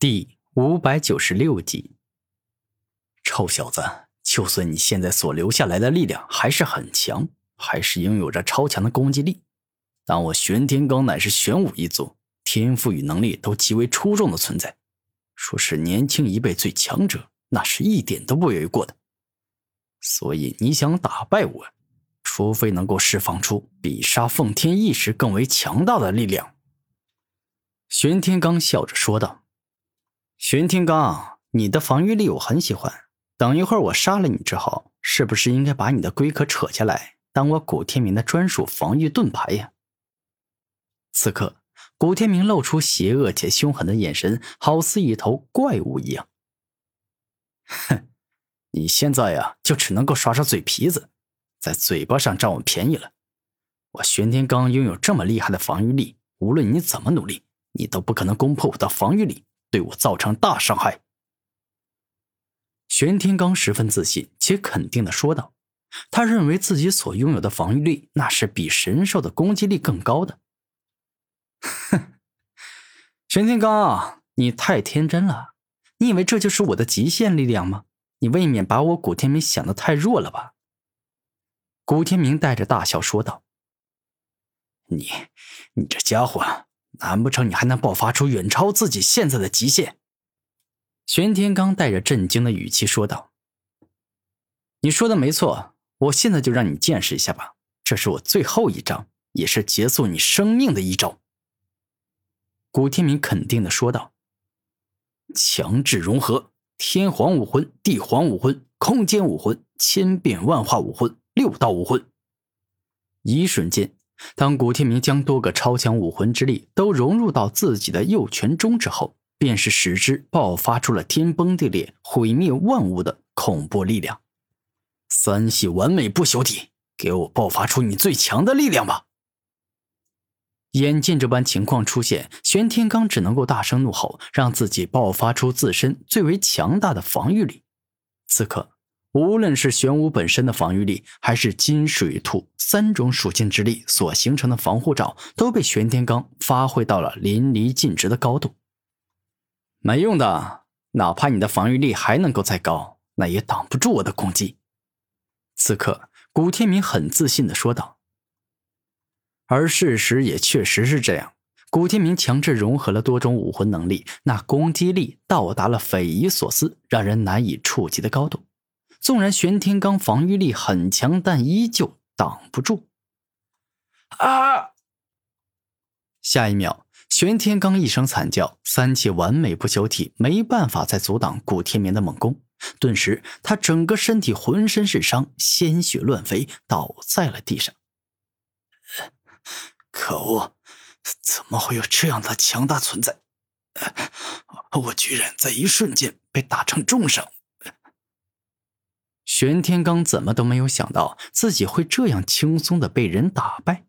第五百九十六集，臭小子，就算你现在所留下来的力量还是很强，还是拥有着超强的攻击力，但我玄天罡乃是玄武一族，天赋与能力都极为出众的存在，说是年轻一辈最强者，那是一点都不为过的。所以你想打败我，除非能够释放出比杀奉天意识更为强大的力量。玄天罡笑着说道。玄天罡，你的防御力我很喜欢。等一会儿我杀了你之后，是不是应该把你的龟壳扯下来，当我古天明的专属防御盾牌呀？此刻，古天明露出邪恶且凶狠的眼神，好似一头怪物一样。哼，你现在呀，就只能够耍耍嘴皮子，在嘴巴上占我便宜了。我玄天罡拥有这么厉害的防御力，无论你怎么努力，你都不可能攻破我的防御力。对我造成大伤害。玄天罡十分自信且肯定的说道：“他认为自己所拥有的防御力，那是比神兽的攻击力更高的。”哼，玄天罡，你太天真了！你以为这就是我的极限力量吗？你未免把我古天明想的太弱了吧？”古天明带着大笑说道：“你，你这家伙！”难不成你还能爆发出远超自己现在的极限？玄天罡带着震惊的语气说道：“你说的没错，我现在就让你见识一下吧。这是我最后一招，也是结束你生命的一招。”古天明肯定的说道：“强制融合天皇武魂、地皇武魂、空间武魂、千变万化武魂、六道武魂。”一瞬间。当古天明将多个超强武魂之力都融入到自己的右拳中之后，便是使之爆发出了天崩地裂、毁灭万物的恐怖力量。三系完美不朽体，给我爆发出你最强的力量吧！眼见这般情况出现，玄天罡只能够大声怒吼，让自己爆发出自身最为强大的防御力。此刻。无论是玄武本身的防御力，还是金水土三种属性之力所形成的防护罩，都被玄天罡发挥到了淋漓尽致的高度。没用的，哪怕你的防御力还能够再高，那也挡不住我的攻击。此刻，古天明很自信的说道。而事实也确实是这样，古天明强制融合了多种武魂能力，那攻击力到达了匪夷所思、让人难以触及的高度。纵然玄天罡防御力很强，但依旧挡不住。啊！下一秒，玄天罡一声惨叫，三气完美不朽体没办法再阻挡古天明的猛攻，顿时他整个身体浑身是伤，鲜血乱飞，倒在了地上。可恶！怎么会有这样的强大存在？我居然在一瞬间被打成重伤！玄天罡怎么都没有想到自己会这样轻松的被人打败。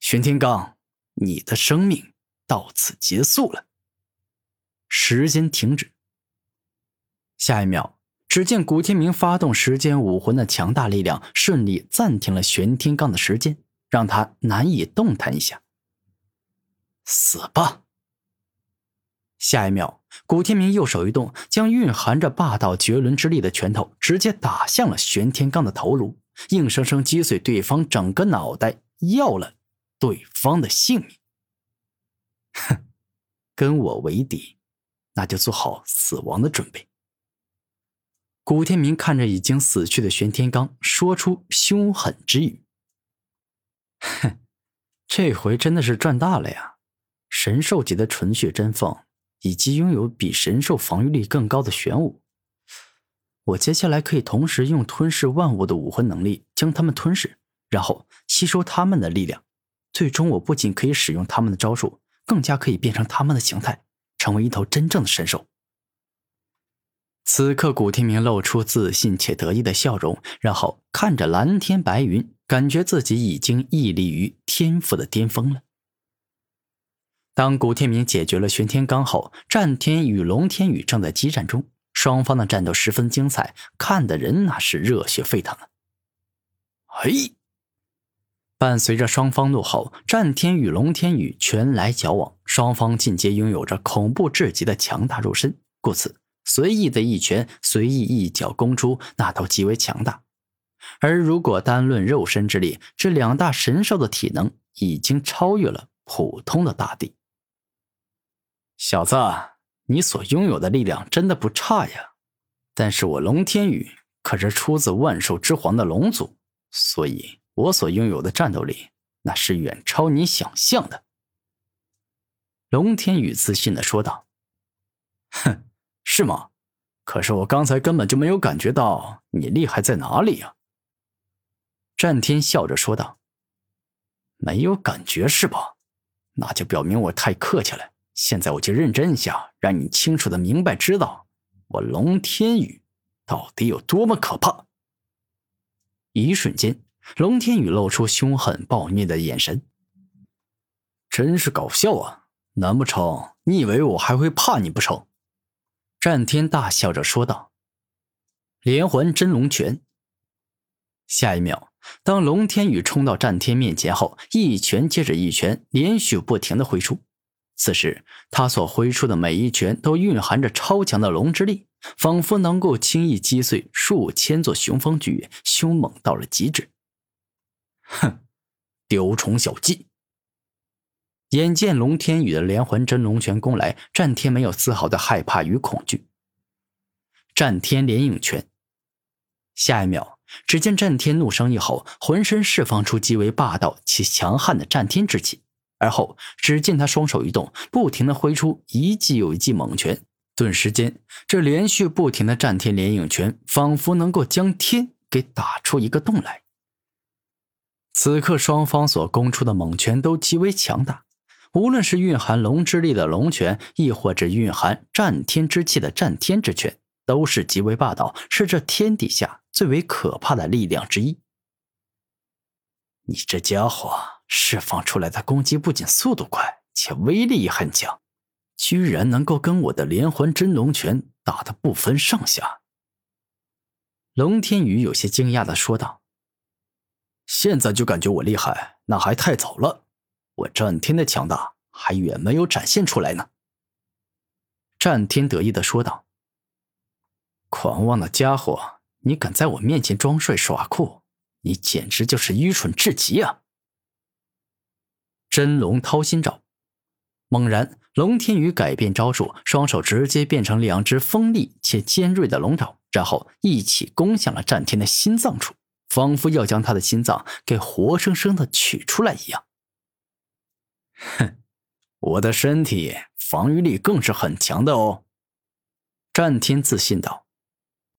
玄天罡，你的生命到此结束了。时间停止。下一秒，只见古天明发动时间武魂的强大力量，顺利暂停了玄天罡的时间，让他难以动弹一下。死吧！下一秒，古天明右手一动，将蕴含着霸道绝伦之力的拳头直接打向了玄天罡的头颅，硬生生击碎对方整个脑袋，要了对方的性命。哼，跟我为敌，那就做好死亡的准备。古天明看着已经死去的玄天罡，说出凶狠之语：“哼，这回真的是赚大了呀！神兽级的纯血真凤。”以及拥有比神兽防御力更高的玄武，我接下来可以同时用吞噬万物的武魂能力将他们吞噬，然后吸收他们的力量。最终，我不仅可以使用他们的招数，更加可以变成他们的形态，成为一头真正的神兽。此刻，古天明露出自信且得意的笑容，然后看着蓝天白云，感觉自己已经屹立于天赋的巅峰了。当古天明解决了玄天罡后，战天与龙天宇正在激战中，双方的战斗十分精彩，看的人那是热血沸腾啊！嘿，伴随着双方怒吼，战天与龙天宇拳来脚往，双方尽皆拥有着恐怖至极的强大肉身，故此随意的一拳、随意一脚攻出，那都极为强大。而如果单论肉身之力，这两大神兽的体能已经超越了普通的大帝。小子，你所拥有的力量真的不差呀，但是我龙天宇可是出自万兽之皇的龙族，所以。我所拥有的战斗力，那是远超你想象的。”龙天宇自信的说道。“哼，是吗？可是我刚才根本就没有感觉到你厉害在哪里呀。”战天笑着说道。“没有感觉是吧？那就表明我太客气了。现在我就认真一下，让你清楚的明白知道，我龙天宇到底有多么可怕。”一瞬间。龙天宇露出凶狠暴虐的眼神，真是搞笑啊！难不成你以为我还会怕你不成？战天大笑着说道：“连环真龙拳。”下一秒，当龙天宇冲到战天面前后，一拳接着一拳，连续不停的挥出。此时，他所挥出的每一拳都蕴含着超强的龙之力，仿佛能够轻易击碎数千座雄风巨岳，凶猛到了极致。哼，丢虫小技！眼见龙天宇的连环真龙拳攻来，战天没有丝毫的害怕与恐惧。战天连影拳，下一秒，只见战天怒声一吼，浑身释放出极为霸道且强悍的战天之气。而后，只见他双手一动，不停的挥出一记又一记猛拳，顿时间，这连续不停的战天连影拳，仿佛能够将天给打出一个洞来。此刻，双方所攻出的猛拳都极为强大，无论是蕴含龙之力的龙拳，亦或者蕴含战天之气的战天之拳，都是极为霸道，是这天底下最为可怕的力量之一。你这家伙释放出来的攻击不仅速度快，且威力也很强，居然能够跟我的连环真龙拳打得不分上下。龙天宇有些惊讶的说道。现在就感觉我厉害，那还太早了。我战天的强大还远没有展现出来呢。”战天得意的说道。“狂妄的家伙，你敢在我面前装帅耍酷，你简直就是愚蠢至极啊！”真龙掏心爪，猛然，龙天宇改变招数，双手直接变成两只锋利且尖锐的龙爪，然后一起攻向了战天的心脏处。仿佛要将他的心脏给活生生的取出来一样。哼，我的身体防御力更是很强的哦。战天自信道。